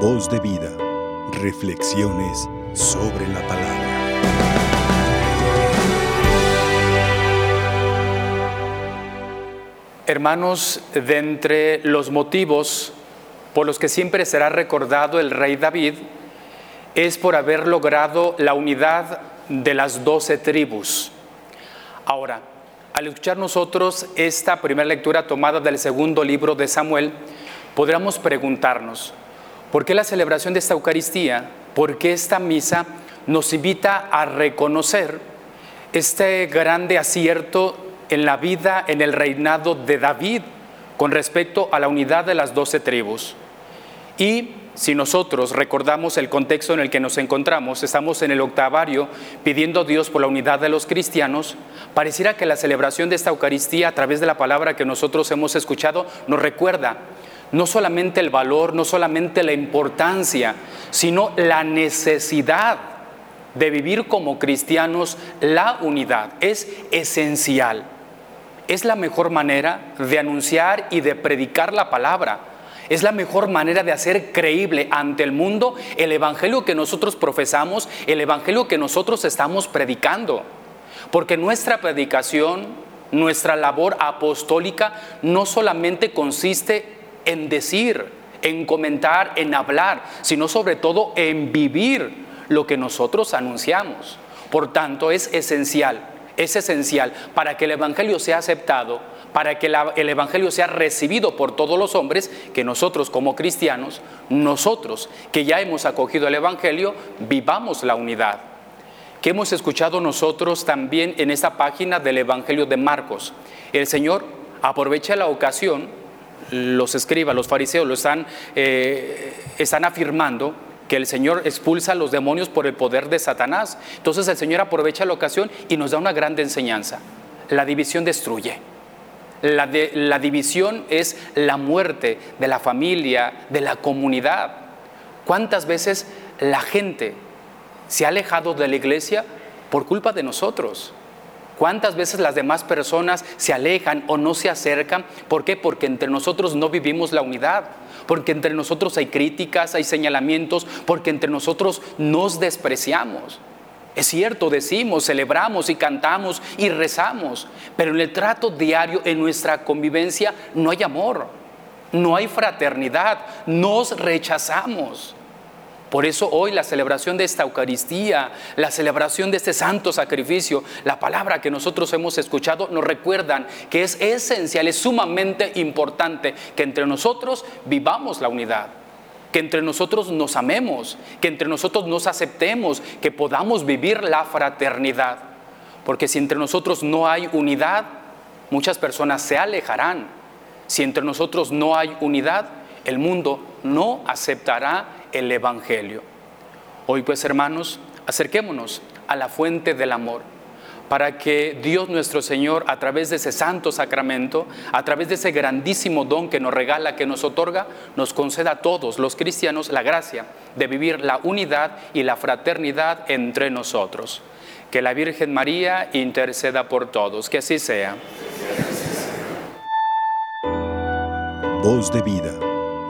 Voz de vida. Reflexiones sobre la palabra. Hermanos, de entre los motivos por los que siempre será recordado el rey David, es por haber logrado la unidad de las doce tribus. Ahora, al escuchar nosotros esta primera lectura tomada del segundo libro de Samuel, podríamos preguntarnos, ¿por qué la celebración de esta Eucaristía, por qué esta misa nos invita a reconocer este grande acierto en la vida, en el reinado de David con respecto a la unidad de las doce tribus? Y si nosotros recordamos el contexto en el que nos encontramos, estamos en el octavario pidiendo a Dios por la unidad de los cristianos, pareciera que la celebración de esta Eucaristía a través de la palabra que nosotros hemos escuchado nos recuerda no solamente el valor, no solamente la importancia, sino la necesidad de vivir como cristianos la unidad. Es esencial. Es la mejor manera de anunciar y de predicar la palabra es la mejor manera de hacer creíble ante el mundo el Evangelio que nosotros profesamos, el Evangelio que nosotros estamos predicando. Porque nuestra predicación, nuestra labor apostólica no solamente consiste en decir, en comentar, en hablar, sino sobre todo en vivir lo que nosotros anunciamos. Por tanto, es esencial, es esencial para que el Evangelio sea aceptado para que el Evangelio sea recibido por todos los hombres, que nosotros como cristianos, nosotros que ya hemos acogido el Evangelio, vivamos la unidad. Que hemos escuchado nosotros también en esta página del Evangelio de Marcos. El Señor aprovecha la ocasión, los escribas, los fariseos lo están, eh, están afirmando que el Señor expulsa a los demonios por el poder de Satanás. Entonces el Señor aprovecha la ocasión y nos da una grande enseñanza. La división destruye. La, la división es la muerte de la familia, de la comunidad. ¿Cuántas veces la gente se ha alejado de la iglesia por culpa de nosotros? ¿Cuántas veces las demás personas se alejan o no se acercan? ¿Por qué? Porque entre nosotros no vivimos la unidad, porque entre nosotros hay críticas, hay señalamientos, porque entre nosotros nos despreciamos. Es cierto, decimos, celebramos y cantamos y rezamos, pero en el trato diario, en nuestra convivencia, no hay amor, no hay fraternidad, nos rechazamos. Por eso hoy la celebración de esta Eucaristía, la celebración de este santo sacrificio, la palabra que nosotros hemos escuchado, nos recuerdan que es esencial, es sumamente importante que entre nosotros vivamos la unidad que entre nosotros nos amemos, que entre nosotros nos aceptemos, que podamos vivir la fraternidad. Porque si entre nosotros no hay unidad, muchas personas se alejarán. Si entre nosotros no hay unidad, el mundo no aceptará el Evangelio. Hoy pues hermanos, acerquémonos a la fuente del amor para que Dios nuestro Señor, a través de ese santo sacramento, a través de ese grandísimo don que nos regala, que nos otorga, nos conceda a todos los cristianos la gracia de vivir la unidad y la fraternidad entre nosotros. Que la Virgen María interceda por todos, que así sea. Voz de vida,